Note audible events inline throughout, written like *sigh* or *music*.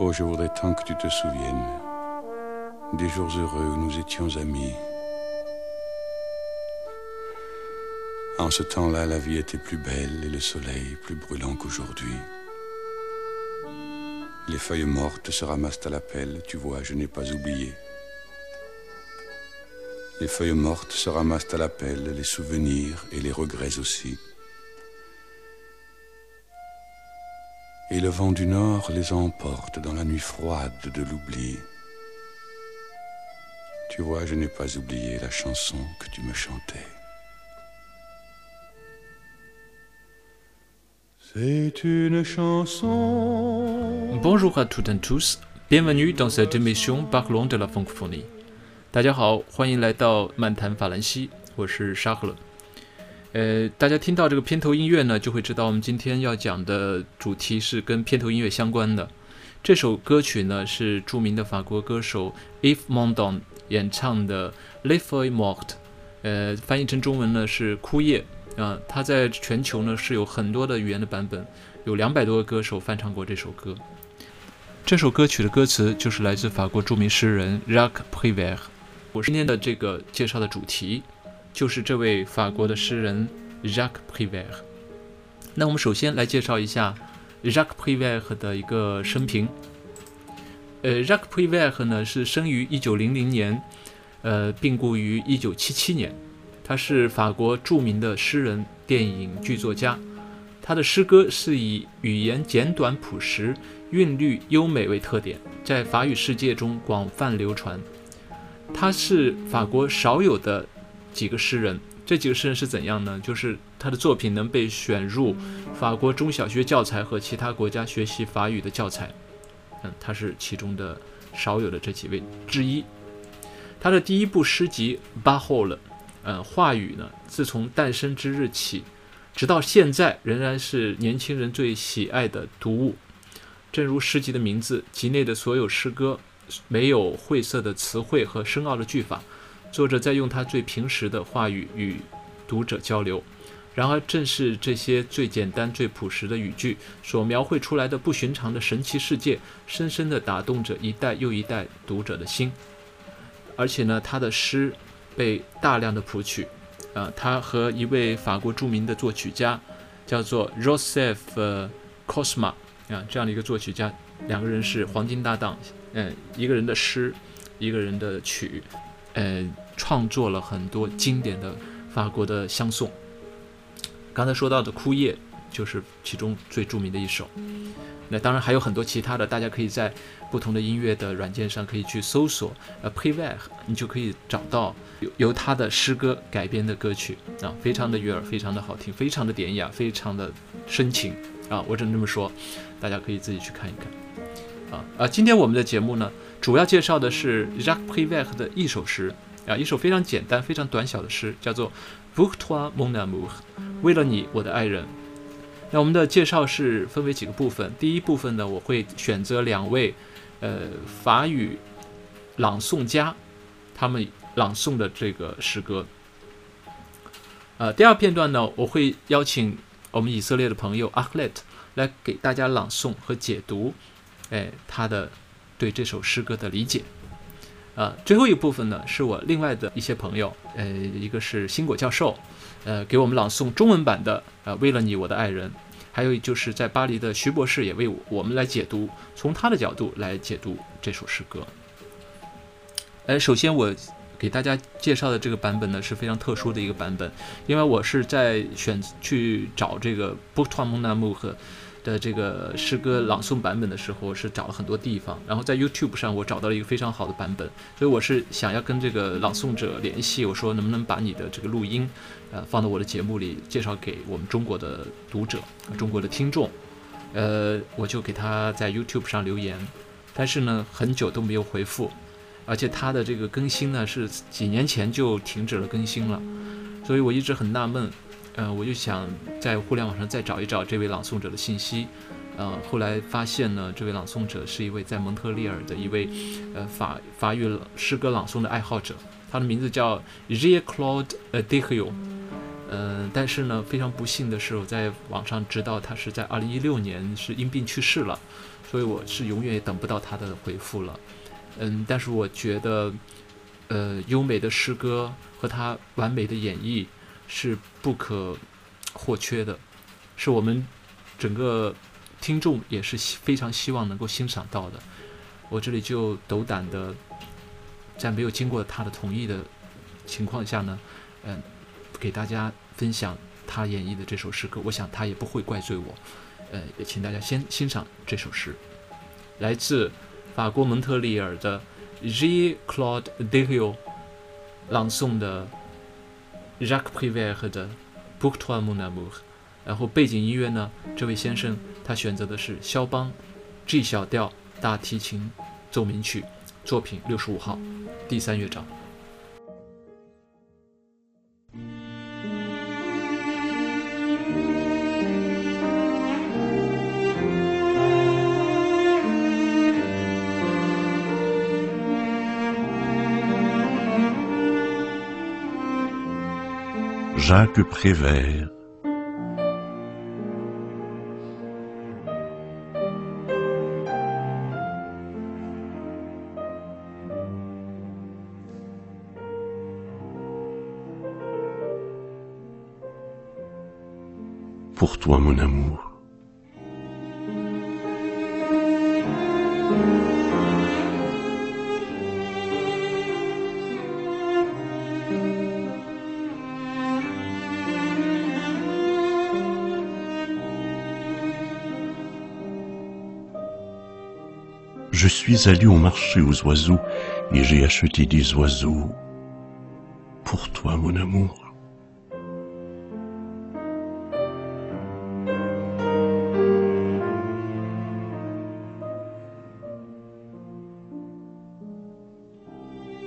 Oh, je voudrais tant que tu te souviennes des jours heureux où nous étions amis. En ce temps-là, la vie était plus belle et le soleil plus brûlant qu'aujourd'hui. Les feuilles mortes se ramassent à la pelle, tu vois, je n'ai pas oublié. Les feuilles mortes se ramassent à la pelle, les souvenirs et les regrets aussi. Et le vent du nord les emporte dans la nuit froide de l'oubli. Tu vois, je n'ai pas oublié la chanson que tu me chantais. C'est une chanson. Bonjour à toutes et tous, bienvenue dans cette émission Parlons de la francophonie。大家好，欢迎来到漫谈法兰西，我是沙赫勒。 呃，大家听到这个片头音乐呢，就会知道我们今天要讲的主题是跟片头音乐相关的。这首歌曲呢是著名的法国歌手 Yves Montand 演唱的《Les Feuilles Mortes》，呃，翻译成中文呢是《枯叶》。啊，它在全球呢是有很多的语言的版本，有两百多个歌手翻唱过这首歌。这首歌曲的歌词就是来自法国著名诗人 Jacques Prévert。我今天的这个介绍的主题就是这位法国的诗人 Jacques Prévert。那我们首先来介绍一下 Jacques Prévert 的一个生平。呃，Jacques Prévert 呢是生于1900年，呃，病故于1977年。他是法国著名的诗人、电影剧作家。他的诗歌是以语言简短朴实、韵律优美为特点，在法语世界中广泛流传。他是法国少有的几个诗人。这几个诗人是怎样呢？就是他的作品能被选入法国中小学教材和其他国家学习法语的教材。嗯，他是其中的少有的这几位之一。他的第一部诗集《巴霍了》。呃，话语呢，自从诞生之日起，直到现在，仍然是年轻人最喜爱的读物。正如诗集的名字，集内的所有诗歌没有晦涩的词汇和深奥的句法，作者在用他最平实的话语与读者交流。然而，正是这些最简单、最朴实的语句所描绘出来的不寻常的神奇世界，深深地打动着一代又一代读者的心。而且呢，他的诗。被大量的谱曲，啊，他和一位法国著名的作曲家，叫做 Joseph Cosma，啊，这样的一个作曲家，两个人是黄金搭档，嗯，一个人的诗，一个人的曲，呃，创作了很多经典的法国的相送。刚才说到的《枯叶》就是其中最著名的一首。那当然还有很多其他的，大家可以在不同的音乐的软件上可以去搜索，呃 p r e v e r 你就可以找到由由他的诗歌改编的歌曲。啊，非常的悦耳，非常的好听，非常的典雅，非常的深情。啊，我只能这么说，大家可以自己去看一看。啊啊，今天我们的节目呢，主要介绍的是 Jacques Prévert 的一首诗。啊，一首非常简单、非常短小的诗，叫做 Pour toi mon amour，为了你，我的爱人。那我们的介绍是分为几个部分。第一部分呢，我会选择两位，呃，法语朗诵家，他们朗诵的这个诗歌。呃，第二片段呢，我会邀请我们以色列的朋友阿克勒特来给大家朗诵和解读，哎，他的对这首诗歌的理解。呃，最后一部分呢，是我另外的一些朋友，呃，一个是新果教授，呃，给我们朗诵中文版的，呃，为了你，我的爱人。还有就是在巴黎的徐博士也为我们来解读，从他的角度来解读这首诗歌。呃，首先我给大家介绍的这个版本呢是非常特殊的一个版本，因为我是在选去找这个波托蒙纳木和。的这个诗歌朗诵版本的时候，是找了很多地方，然后在 YouTube 上我找到了一个非常好的版本，所以我是想要跟这个朗诵者联系，我说能不能把你的这个录音，呃，放到我的节目里，介绍给我们中国的读者、中国的听众，呃，我就给他在 YouTube 上留言，但是呢，很久都没有回复，而且他的这个更新呢是几年前就停止了更新了，所以我一直很纳闷。呃，我就想在互联网上再找一找这位朗诵者的信息，呃，后来发现呢，这位朗诵者是一位在蒙特利尔的一位，呃，法法语诗歌朗诵的爱好者，他的名字叫 j. E a Claude d e h i o 嗯，但是呢，非常不幸的是，我在网上知道他是在二零一六年是因病去世了，所以我是永远也等不到他的回复了。嗯，但是我觉得，呃，优美的诗歌和他完美的演绎是不可或缺的，是我们整个听众也是非常希望能够欣赏到的。我这里就斗胆的，在没有经过他的同意的情况下呢，嗯。给大家分享他演绎的这首诗歌，我想他也不会怪罪我。呃，也请大家先欣赏这首诗，来自法国蒙特利尔的 J. Claude Dehiau 朗诵的 Jacques Prévert 的 Pour toi mon amour。然后背景音乐呢，这位先生他选择的是肖邦 G 小调大提琴奏鸣曲作品六十五号第三乐章。Jacques Prévert. Pour toi, mon amour. Je suis allé au marché aux oiseaux et j'ai acheté des oiseaux pour toi, mon amour.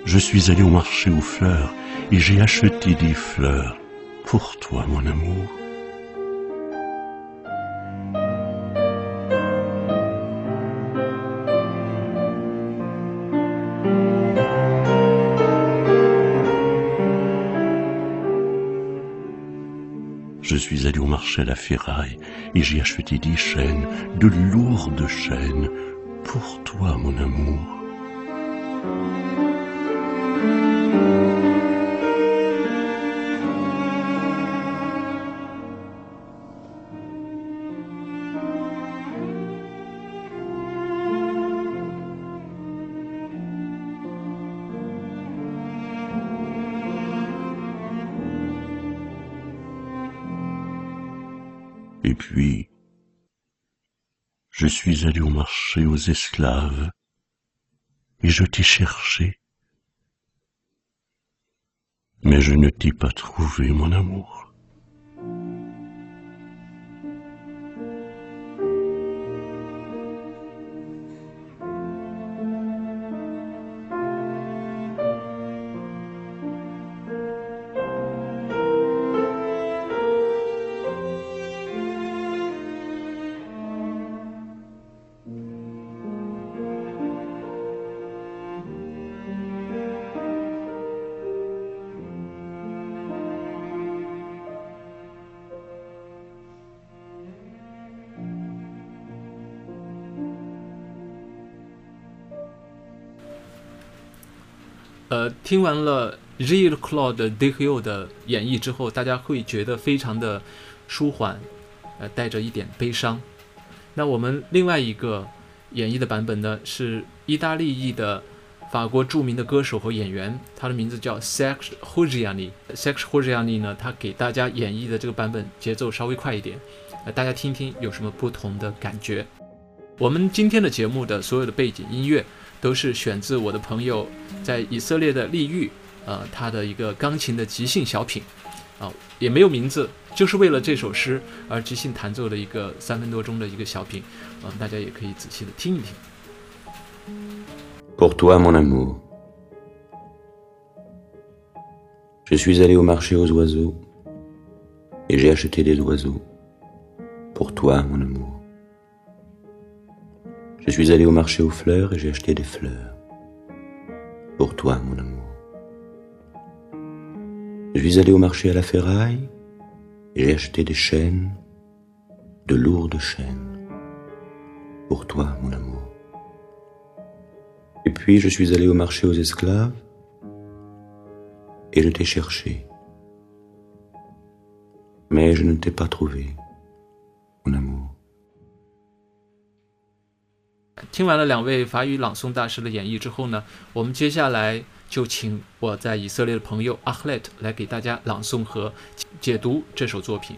Je suis allé au marché aux fleurs et j'ai acheté des fleurs pour toi, mon amour. Suis allé au marché à la ferraille et j'ai acheté des chaînes, de lourdes chaînes, pour toi, mon amour. Je suis allé au marché aux esclaves, et je t'ai cherché, mais je ne t'ai pas trouvé, mon amour. 听完了 Jean-Claude Dehiau 的演绎之后，大家会觉得非常的舒缓，呃，带着一点悲伤。那我们另外一个演绎的版本呢，是意大利裔的法国著名的歌手和演员，他的名字叫 s e x h o g i a n i s e x h o g i a n i 呢，他给大家演绎的这个版本节奏稍微快一点，呃，大家听听有什么不同的感觉。我们今天的节目的所有的背景音乐。都是选自我的朋友在以色列的利玉，呃，他的一个钢琴的即兴小品，啊，也没有名字，就是为了这首诗而即兴弹奏的一个三分多钟的一个小品，啊，大家也可以仔细的听一听。Pour toi, mon amour, je suis allé au marché aux oiseaux et j'ai acheté des oiseaux. Pour toi, mon amour. Je suis allé au marché aux fleurs et j'ai acheté des fleurs. Pour toi, mon amour. Je suis allé au marché à la ferraille Et j'ai acheté des chaînes, de lourdes chaînes, pour toi, mon amour. Et puis je suis allé au marché aux esclaves, et je t'ai cherché. Mais je ne t'ai pas trouvé, mon amour. 听完了两位法语朗诵大师的演绎之后呢，我们接下来就请我在以色列的朋友阿赫莱特来给大家朗诵和解读这首作品。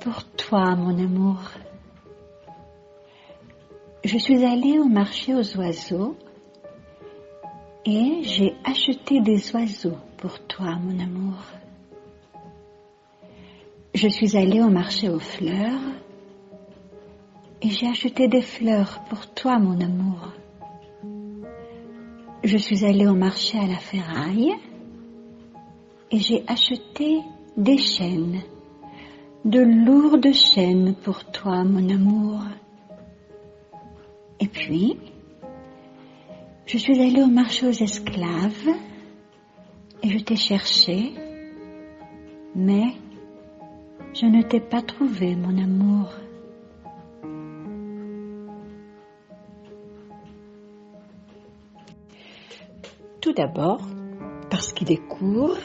Pour toi, mon amour, je suis allée au marché aux oiseaux et j'ai acheté des oiseaux pour toi, mon amour. Je suis allée au marché aux fleurs et j'ai acheté des fleurs pour toi, mon amour. Je suis allée au marché à la ferraille et j'ai acheté des chaînes, de lourdes chaînes pour toi, mon amour. Et puis, je suis allée au marché aux esclaves et je t'ai cherché, mais je ne t'ai pas trouvé, mon amour. Tout d'abord, parce qu'il est court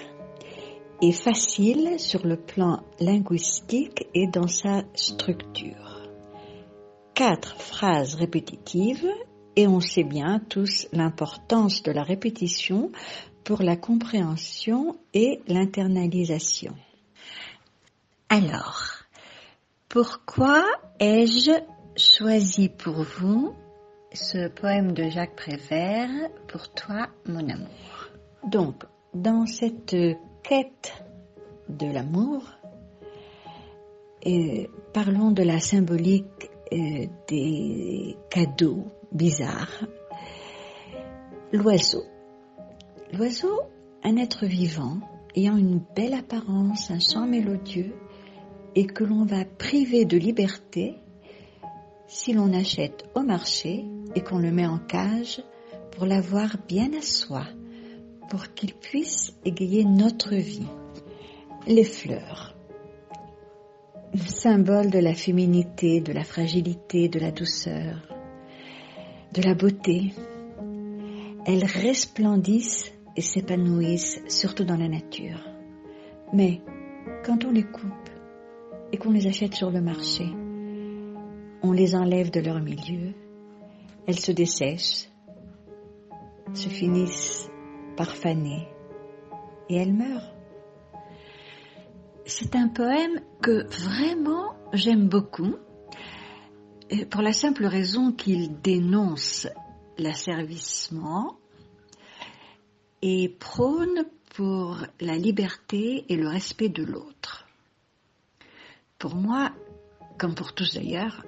et facile sur le plan linguistique et dans sa structure. Quatre phrases répétitives et on sait bien tous l'importance de la répétition pour la compréhension et l'internalisation. Alors, pourquoi ai-je choisi pour vous ce poème de Jacques Prévert, Pour toi, mon amour? Donc, dans cette quête de l'amour, euh, parlons de la symbolique euh, des cadeaux bizarres. L'oiseau. L'oiseau, un être vivant, ayant une belle apparence, un chant mélodieux, et que l'on va priver de liberté si l'on achète au marché et qu'on le met en cage pour l'avoir bien à soi, pour qu'il puisse égayer notre vie. Les fleurs, symbole de la féminité, de la fragilité, de la douceur, de la beauté, elles resplendissent et s'épanouissent surtout dans la nature. Mais quand on les coupe et qu'on les achète sur le marché, on les enlève de leur milieu, elles se dessèchent, se finissent par faner et elles meurent. C'est un poème que vraiment j'aime beaucoup pour la simple raison qu'il dénonce l'asservissement et prône pour la liberté et le respect de l'autre. Pour moi, comme pour tous d'ailleurs,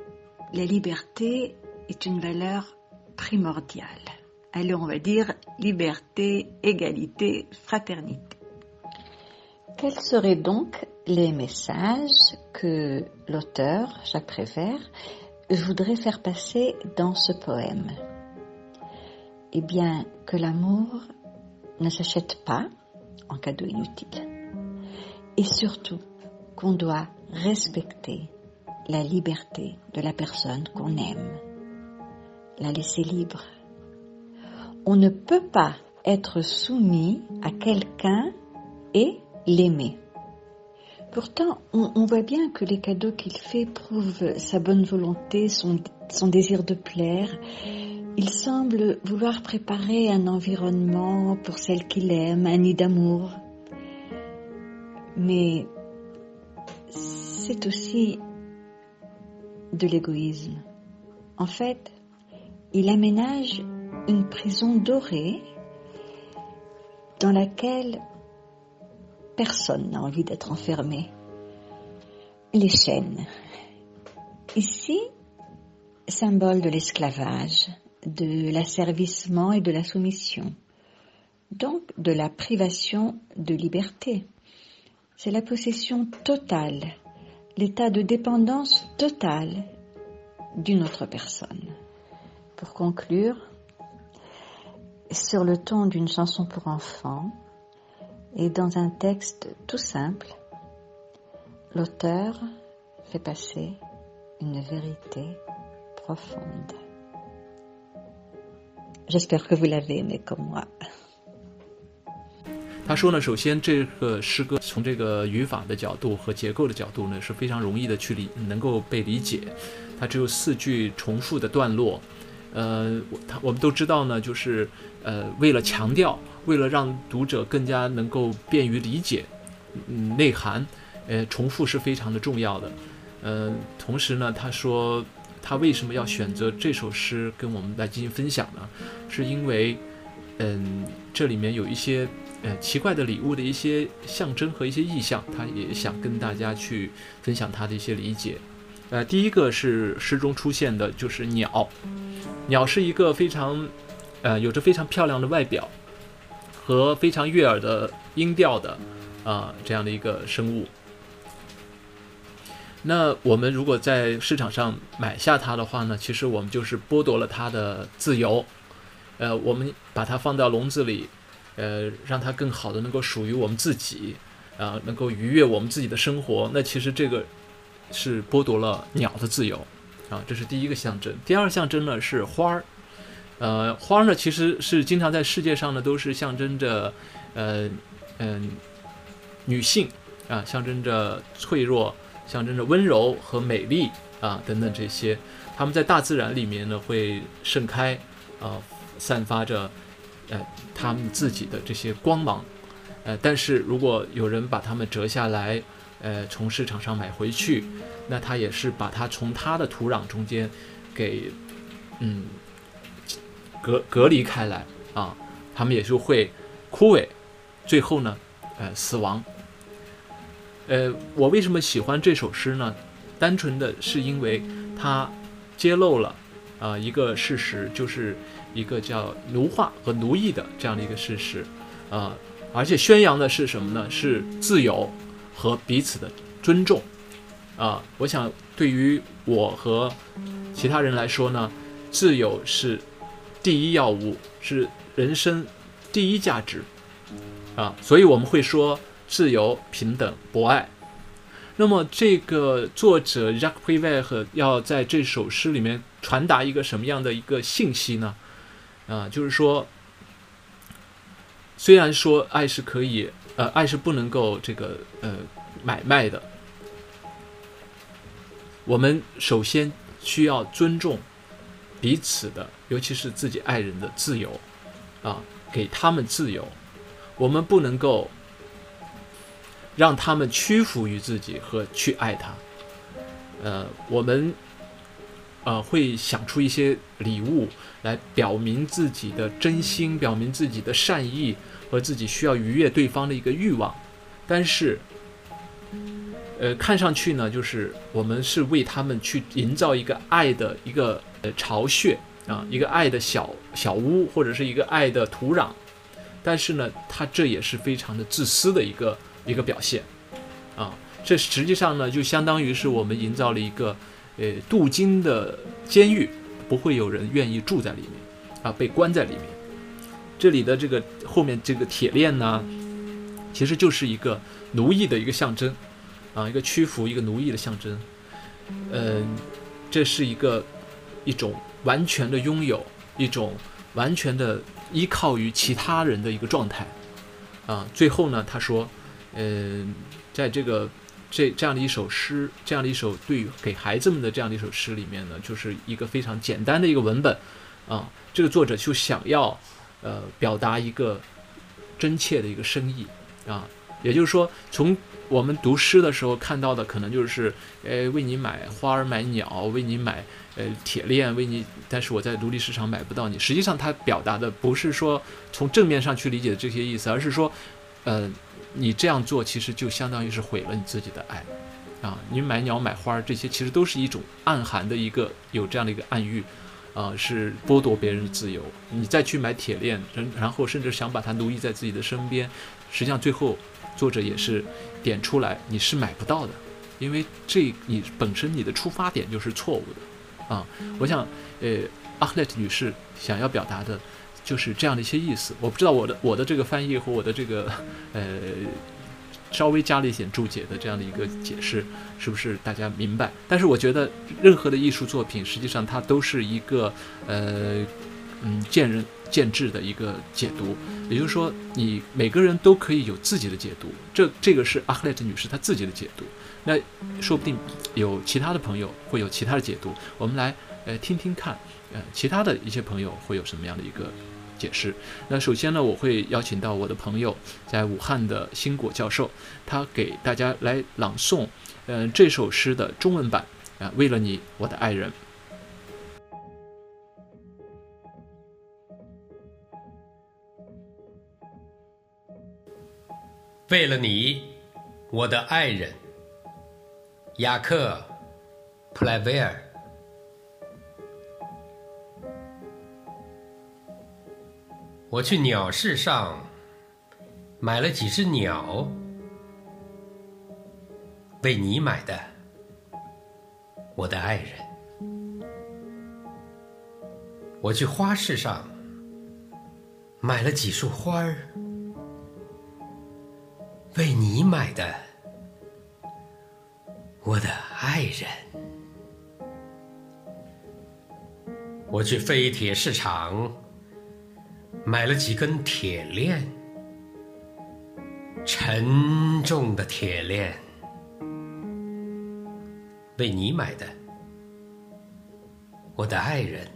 la liberté est une valeur primordiale. Allez, on va dire liberté, égalité, fraternité. Quels seraient donc les messages que l'auteur, Jacques Prévert, voudrait faire passer dans ce poème? Eh bien, que l'amour ne s'achète pas en cadeau inutile. Et surtout, qu'on doit respecter la liberté de la personne qu'on aime, la laisser libre. On ne peut pas être soumis à quelqu'un et l'aimer. Pourtant, on, voit bien que les cadeaux qu'il fait prouvent sa bonne volonté, son, son désir de plaire. Il semble vouloir préparer un environnement pour celle qu'il aime, un nid d'amour. Mais c'est aussi de l'égoïsme. En fait, il aménage une prison dorée dans laquelle personne n'a envie d'être enfermé. Les chaînes. Ici, symbole de l'esclavage, de l'asservissement et de la soumission, donc de la privation de liberté. C'est la possession totale l'état de dépendance totale d'une autre personne. Pour conclure, sur le ton d'une chanson pour enfants et dans un texte tout simple, l'auteur fait passer une vérité profonde. J'espère que vous l'avez aimé comme moi. 他说呢，首先这个诗歌从这个语法的角度和结构的角度呢是非常容易的去理，能够被理解。它只有四句重复的段落，呃，他我们都知道呢，就是呃，为了强调，为了让读者更加能够便于理解，嗯，内涵，呃，重复是非常的重要的。呃，同时呢，他说他为什么要选择这首诗跟我们来进行分享呢？是因为，嗯，这里面有一些。呃，奇怪的礼物的一些象征和一些意象，他也想跟大家去分享他的一些理解。呃，第一个是诗中出现的，就是鸟。鸟是一个非常，呃，有着非常漂亮的外表和非常悦耳的音调的啊这样的一个生物。那我们如果在市场上买下它的话呢，其实我们就是剥夺了它的自由。呃，我们把它放到笼子里。呃，让它更好的能够属于我们自己，啊，能够愉悦我们自己的生活。那其实这个是剥夺了鸟的自由，啊，这是第一个象征。第二象征呢是花儿，呃，花儿呢其实是经常在世界上呢都是象征着，呃，嗯，女性啊，象征着脆弱，象征着温柔和美丽啊等等这些。它们在大自然里面呢会盛开，啊，散发着。呃，他们自己的这些光芒，呃，但是如果有人把它们折下来，呃，从市场上买回去，那他也是把它从它的土壤中间给，嗯，隔隔离开来啊，他们也就会枯萎，最后呢，呃，死亡。呃，我为什么喜欢这首诗呢？单纯的是因为它揭露了啊一个事实，就是。一个叫奴化和奴役的这样的一个事实，啊，而且宣扬的是什么呢？是自由和彼此的尊重，啊，我想对于我和其他人来说呢，自由是第一要务，是人生第一价值，啊，所以我们会说自由、平等、博爱。那么这个作者 Jacques Prévert 要在这首诗里面传达一个什么样的一个信息呢？啊，就是说，虽然说爱是可以，呃，爱是不能够这个呃买卖的，我们首先需要尊重彼此的，尤其是自己爱人的自由，啊，给他们自由，我们不能够让他们屈服于自己和去爱他，呃，我们。呃，会想出一些礼物来表明自己的真心，表明自己的善意和自己需要愉悦对方的一个欲望。但是，呃，看上去呢，就是我们是为他们去营造一个爱的一个呃巢穴啊，一个爱的小小屋或者是一个爱的土壤。但是呢，它这也是非常的自私的一个一个表现啊。这实际上呢，就相当于是我们营造了一个。呃，镀金的监狱不会有人愿意住在里面，啊，被关在里面。这里的这个后面这个铁链呢，其实就是一个奴役的一个象征，啊，一个屈服、一个奴役的象征。嗯，这是一个一种完全的拥有，一种完全的依靠于其他人的一个状态。啊，最后呢，他说，嗯，在这个。这这样的一首诗，这样的一首对于给孩子们的这样的一首诗里面呢，就是一个非常简单的一个文本，啊，这个作者就想要，呃，表达一个真切的一个深意，啊，也就是说，从我们读诗的时候看到的，可能就是，呃，为你买花儿买鸟，为你买呃铁链，为你，但是我在奴隶市场买不到你。实际上，他表达的不是说从正面上去理解这些意思，而是说，呃。你这样做其实就相当于是毁了你自己的爱，啊，你买鸟买花这些其实都是一种暗含的一个有这样的一个暗喻，啊，是剥夺别人的自由。你再去买铁链，然然后甚至想把它奴役在自己的身边，实际上最后作者也是点出来你是买不到的，因为这你本身你的出发点就是错误的，啊，我想，呃，阿克莱特女士想要表达的就是这样的一些意思。我不知道我的我的这个翻译和我的这个呃稍微加了一点注解的这样的一个解释，是不是大家明白？但是我觉得任何的艺术作品，实际上它都是一个呃嗯见仁见智的一个解读。也就是说，你每个人都可以有自己的解读。这这个是阿克莱特女士她自己的解读。那说不定有其他的朋友会有其他的解读。我们来呃听听看，呃其他的一些朋友会有什么样的一个解释。那首先呢，我会邀请到我的朋友在武汉的新果教授，他给大家来朗诵，嗯这首诗的中文版啊，为了你，我的爱人。为了你，我的爱人，雅克·普莱维尔。我去鸟市上买了几只鸟，为你买的，我的爱人。我去花市上买了几束花儿。为你买的，我的爱人。我去废铁市场买了几根铁链，沉重的铁链。为你买的，我的爱人。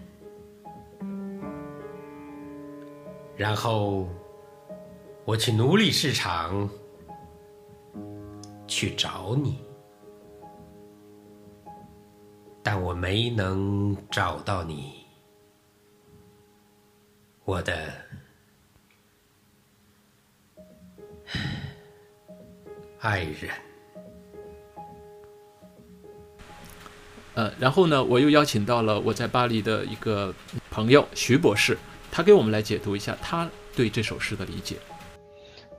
然后我去奴隶市场。去找你，但我没能找到你，我的 *sighs* 爱人。呃，然后呢，我又邀请到了我在巴黎的一个朋友徐博士，他给我们来解读一下他对这首诗的理解。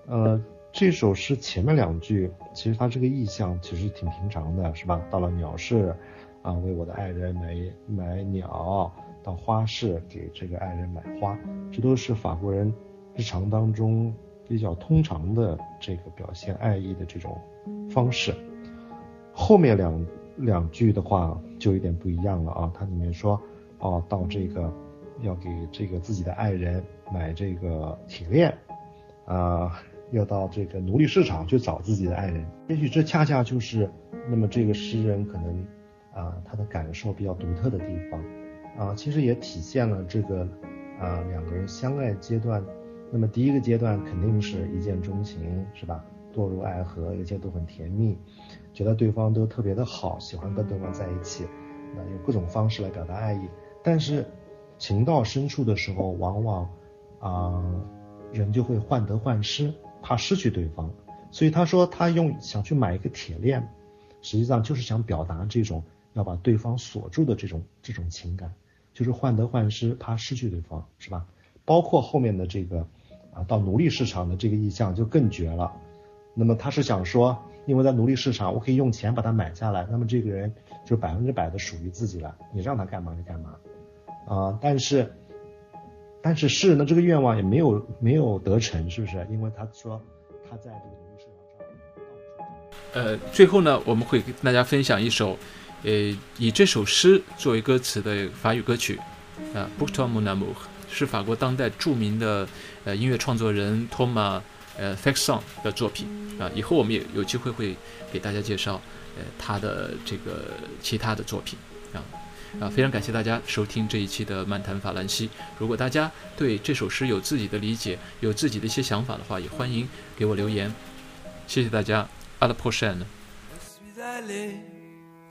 呃。这首诗前面两句，其实它这个意象其实挺平常的，是吧？到了鸟市，啊，为我的爱人买买鸟；到花市，给这个爱人买花，这都是法国人日常当中比较通常的这个表现爱意的这种方式。后面两两句的话就有点不一样了啊，它里面说，哦，到这个要给这个自己的爱人买这个铁链，啊。要到这个奴隶市场去找自己的爱人，也许这恰恰就是那么这个诗人可能啊他的感受比较独特的地方啊，其实也体现了这个啊两个人相爱阶段。那么第一个阶段肯定是一见钟情，是吧？堕入爱河，一切都很甜蜜，觉得对方都特别的好，喜欢跟对方在一起，那用各种方式来表达爱意。但是情到深处的时候，往往啊人就会患得患失。怕失去对方，所以他说他用想去买一个铁链，实际上就是想表达这种要把对方锁住的这种这种情感，就是患得患失，怕失去对方，是吧？包括后面的这个啊，到奴隶市场的这个意象就更绝了。那么他是想说，因为在奴隶市场，我可以用钱把它买下来，那么这个人就百分之百的属于自己了，你让他干嘛就干嘛啊。但是。但是诗人的这个愿望也没有没有得成，是不是？因为他说他在这个奴隶市场上。呃，最后呢，我们会跟大家分享一首，呃，以这首诗作为歌词的法语歌曲，啊 b u t o m u n a m u 是法国当代著名的呃音乐创作人 Thomas 呃 f e x o n 的作品啊。以后我们也有机会会给大家介绍呃他的这个其他的作品啊。啊，非常感谢大家收听这一期的漫谈法兰西。如果大家对这首诗有自己的理解，有自己的一些想法的话，也欢迎给我留言。谢谢大家，阿拉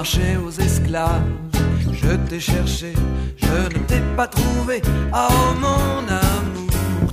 marché aux esclaves. Je t'ai cherché, je ne t'ai pas trouvé. Oh mon amour,